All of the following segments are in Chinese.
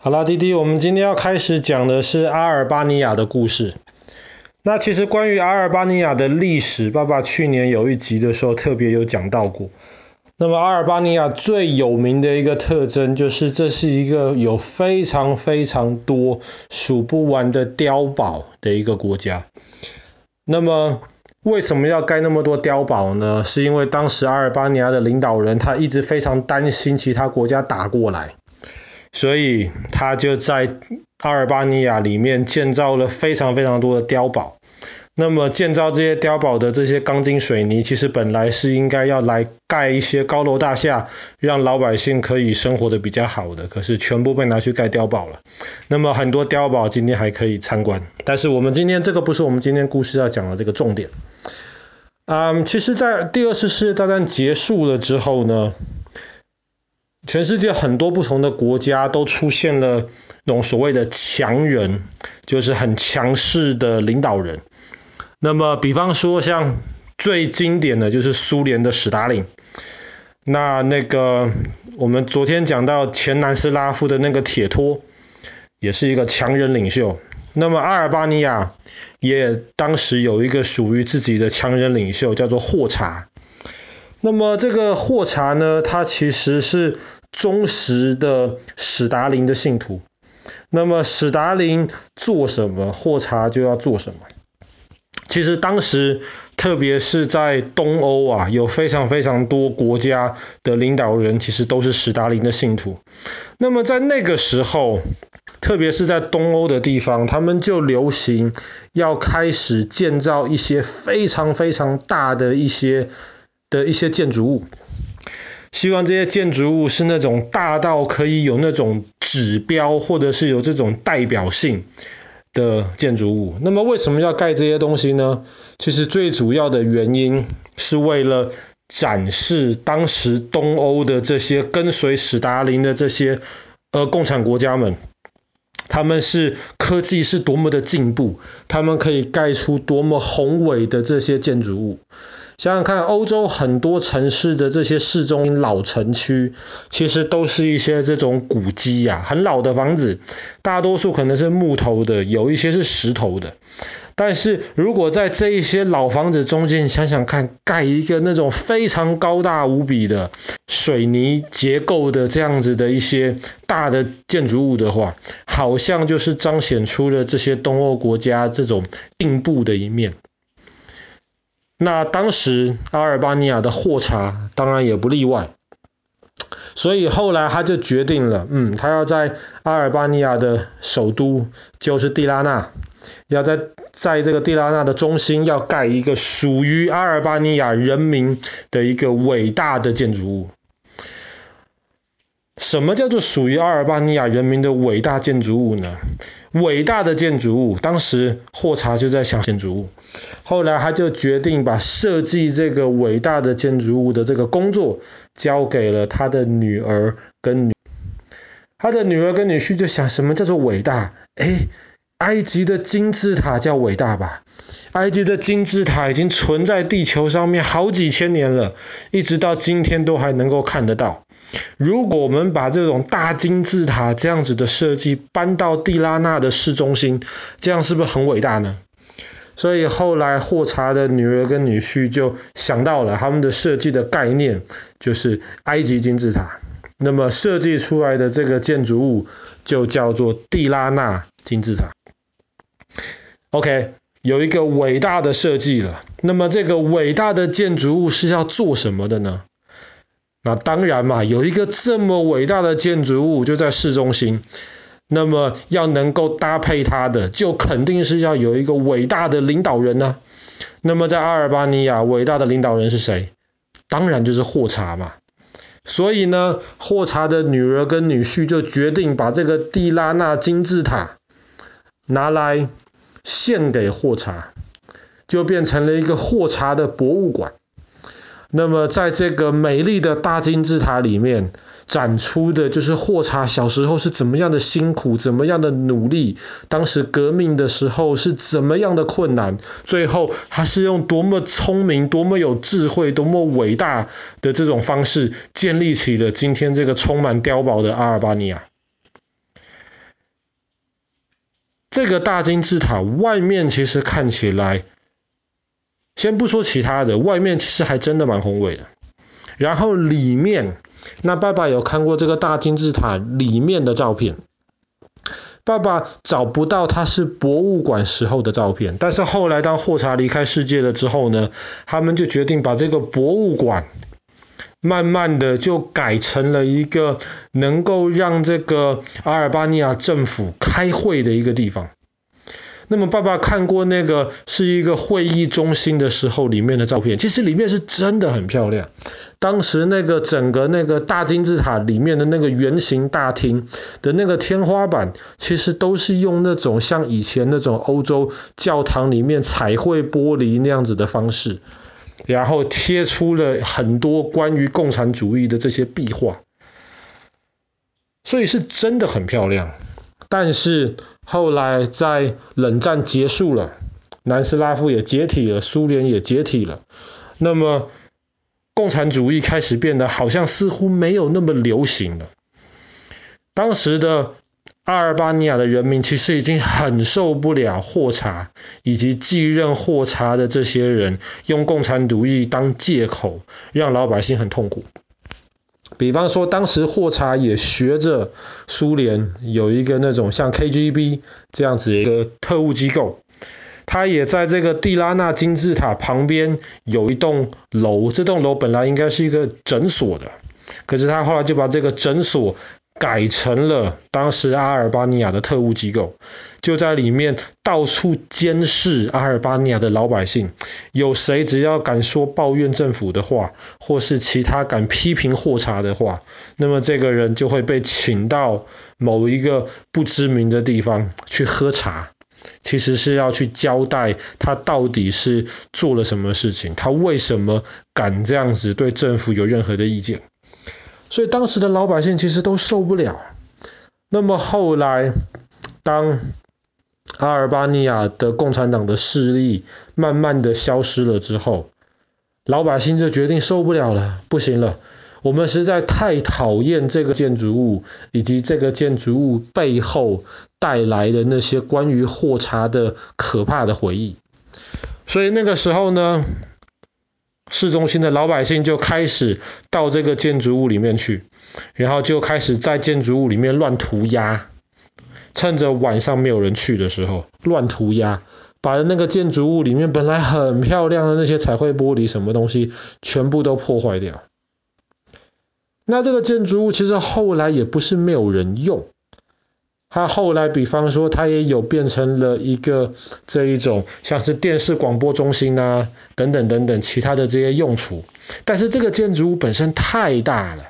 好啦，弟弟，我们今天要开始讲的是阿尔巴尼亚的故事。那其实关于阿尔巴尼亚的历史，爸爸去年有一集的时候特别有讲到过。那么阿尔巴尼亚最有名的一个特征就是，这是一个有非常非常多数不完的碉堡的一个国家。那么为什么要盖那么多碉堡呢？是因为当时阿尔巴尼亚的领导人他一直非常担心其他国家打过来。所以他就在阿尔巴尼亚里面建造了非常非常多的碉堡。那么建造这些碉堡的这些钢筋水泥，其实本来是应该要来盖一些高楼大厦，让老百姓可以生活的比较好的，可是全部被拿去盖碉堡了。那么很多碉堡今天还可以参观，但是我们今天这个不是我们今天故事要讲的这个重点。嗯，其实，在第二次世界大战结束了之后呢，全世界很多不同的国家都出现了那种所谓的强人，就是很强势的领导人。那么，比方说像最经典的就是苏联的史达林。那那个我们昨天讲到前南斯拉夫的那个铁托，也是一个强人领袖。那么阿尔巴尼亚也当时有一个属于自己的强人领袖，叫做霍查。那么这个霍查呢，他其实是忠实的史达林的信徒。那么史达林做什么，霍查就要做什么。其实当时，特别是在东欧啊，有非常非常多国家的领导人，其实都是史达林的信徒。那么在那个时候，特别是在东欧的地方，他们就流行要开始建造一些非常非常大的一些。的一些建筑物，希望这些建筑物是那种大到可以有那种指标，或者是有这种代表性的建筑物。那么为什么要盖这些东西呢？其实最主要的原因是为了展示当时东欧的这些跟随史达林的这些呃共产国家们，他们是科技是多么的进步，他们可以盖出多么宏伟的这些建筑物。想想看，欧洲很多城市的这些市中心老城区，其实都是一些这种古迹呀，很老的房子，大多数可能是木头的，有一些是石头的。但是如果在这一些老房子中间，想想看，盖一个那种非常高大无比的水泥结构的这样子的一些大的建筑物的话，好像就是彰显出了这些东欧国家这种进步的一面。那当时阿尔巴尼亚的霍查当然也不例外，所以后来他就决定了，嗯，他要在阿尔巴尼亚的首都就是蒂拉纳，要在在这个蒂拉纳的中心要盖一个属于阿尔巴尼亚人民的一个伟大的建筑物。什么叫做属于阿尔巴尼亚人民的伟大建筑物呢？伟大的建筑物，当时霍查就在想建筑物，后来他就决定把设计这个伟大的建筑物的这个工作交给了他的女儿跟女，他的女儿跟女婿就想，什么叫做伟大？诶，埃及的金字塔叫伟大吧？埃及的金字塔已经存在地球上面好几千年了，一直到今天都还能够看得到。如果我们把这种大金字塔这样子的设计搬到蒂拉纳的市中心，这样是不是很伟大呢？所以后来霍查的女儿跟女婿就想到了他们的设计的概念，就是埃及金字塔。那么设计出来的这个建筑物就叫做蒂拉纳金字塔。OK，有一个伟大的设计了。那么这个伟大的建筑物是要做什么的呢？那当然嘛，有一个这么伟大的建筑物就在市中心，那么要能够搭配它的，就肯定是要有一个伟大的领导人呢、那么在阿尔巴尼亚，伟大的领导人是谁？当然就是霍查嘛。所以呢，霍查的女儿跟女婿就决定把这个蒂拉纳金字塔拿来献给霍查，就变成了一个霍查的博物馆。那么，在这个美丽的大金字塔里面展出的，就是霍查小时候是怎么样的辛苦，怎么样的努力，当时革命的时候是怎么样的困难，最后他是用多么聪明、多么有智慧、多么伟大的这种方式，建立起了今天这个充满碉堡的阿尔巴尼亚。这个大金字塔外面其实看起来，先不说其他的，外面其实还真的蛮宏伟的。然后里面，那爸爸有看过这个大金字塔里面的照片。爸爸找不到他是博物馆时候的照片，但是后来当霍查离开世界了之后呢，他们就决定把这个博物馆慢慢的就改成了一个能够让这个阿尔巴尼亚政府开会的一个地方。那么爸爸看过那个是一个会议中心的时候里面的照片，其实里面是真的很漂亮。当时那个整个那个大金字塔里面的那个圆形大厅的那个天花板，其实都是用那种像以前那种欧洲教堂里面彩绘玻璃那样子的方式，然后贴出了很多关于共产主义的这些壁画，所以是真的很漂亮。但是后来在冷战结束了，南斯拉夫也解体了，苏联也解体了，那么。共产主义开始变得好像似乎没有那么流行了。当时的阿尔巴尼亚的人民其实已经很受不了霍查以及继任霍查的这些人用共产主义当借口，让老百姓很痛苦。比方说，当时霍查也学着苏联有一个那种像 KGB 这样子一个特务机构。他也在这个蒂拉纳金字塔旁边有一栋楼，这栋楼本来应该是一个诊所的，可是他后来就把这个诊所改成了当时阿尔巴尼亚的特务机构，就在里面到处监视阿尔巴尼亚的老百姓，有谁只要敢说抱怨政府的话，或是其他敢批评霍查的话，那么这个人就会被请到某一个不知名的地方去喝茶。其实是要去交代他到底是做了什么事情，他为什么敢这样子对政府有任何的意见。所以当时的老百姓其实都受不了。那么后来，当阿尔巴尼亚的共产党的势力慢慢的消失了之后，老百姓就决定受不了了，不行了。我们实在太讨厌这个建筑物，以及这个建筑物背后带来的那些关于霍查的可怕的回忆。所以那个时候呢，市中心的老百姓就开始到这个建筑物里面去，然后就开始在建筑物里面乱涂鸦，趁着晚上没有人去的时候乱涂鸦，把那个建筑物里面本来很漂亮的那些彩绘玻璃什么东西全部都破坏掉。那这个建筑物其实后来也不是没有人用，它后来比方说它也有变成了一个这一种像是电视广播中心啊等等等等其他的这些用处，但是这个建筑物本身太大了，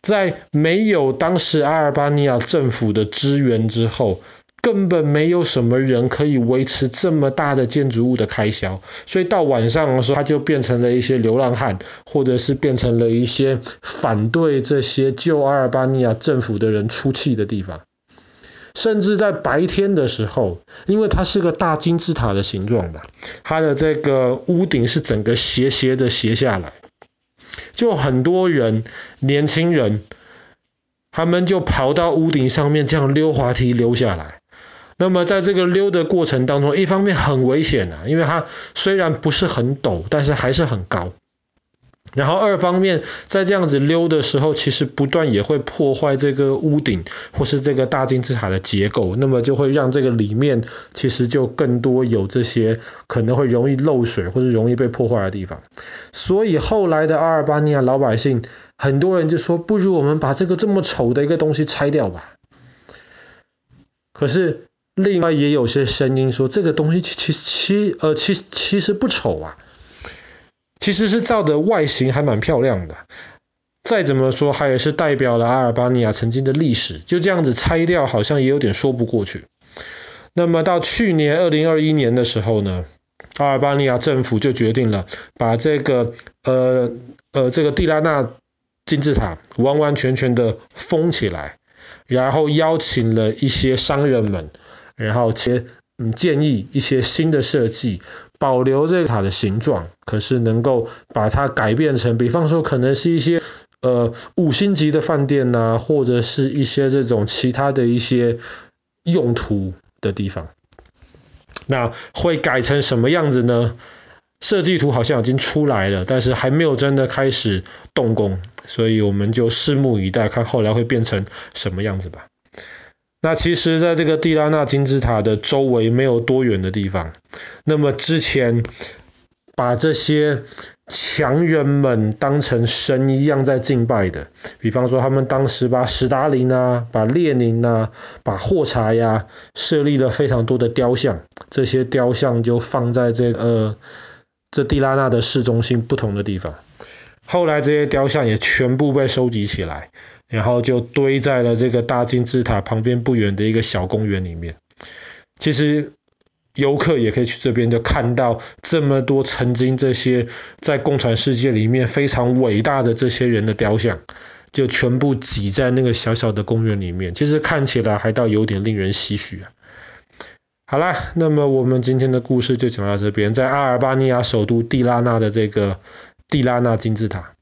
在没有当时阿尔巴尼亚政府的支援之后。根本没有什么人可以维持这么大的建筑物的开销，所以到晚上的时候，它就变成了一些流浪汉，或者是变成了一些反对这些旧阿尔巴尼亚政府的人出气的地方。甚至在白天的时候，因为它是个大金字塔的形状吧，它的这个屋顶是整个斜斜的斜下来，就很多人，年轻人，他们就跑到屋顶上面这样溜滑梯溜下来。那么在这个溜的过程当中，一方面很危险啊，因为它虽然不是很陡，但是还是很高。然后二方面，在这样子溜的时候，其实不断也会破坏这个屋顶或是这个大金字塔的结构，那么就会让这个里面其实就更多有这些可能会容易漏水或者容易被破坏的地方。所以后来的阿尔巴尼亚老百姓，很多人就说，不如我们把这个这么丑的一个东西拆掉吧。可是。另外也有些声音说，这个东西其实其呃其其实不丑啊，其实是造的外形还蛮漂亮的。再怎么说，它也是代表了阿尔巴尼亚曾经的历史，就这样子拆掉，好像也有点说不过去。那么到去年二零二一年的时候呢，阿尔巴尼亚政府就决定了把这个呃呃这个蒂拉纳金字塔完完全全的封起来，然后邀请了一些商人们。然后且嗯建议一些新的设计，保留这个塔的形状，可是能够把它改变成，比方说可能是一些呃五星级的饭店呐、或者是一些这种其他的一些用途，的地方。那会改成什么样子呢？设计图好像已经出来了，但是还没有真的开始动工，所以我们就拭目以待，看后来会变成什么样子吧。那其实，在这个蒂拉纳金字塔的周围没有多远的地方，那么之前把这些强人们当成神一样在敬拜的，比方说他们当时把史达林啊、把列宁啊、把霍查呀设立了非常多的雕像，这些雕像就放在这个。呃这蒂拉纳的市中心不同的地方，后来这些雕像也全部被收集起来，然后就堆在了这个大金字塔旁边不远的一个小公园里面。其实游客也可以去这边，就看到这么多曾经这些在共产世界里面非常伟大的这些人的雕像，就全部挤在那个小小的公园里面。其实看起来还倒有点令人唏嘘啊。好啦，那么我们今天的故事就讲到这边，在阿尔巴尼亚首都蒂拉纳的这个蒂拉纳金字塔。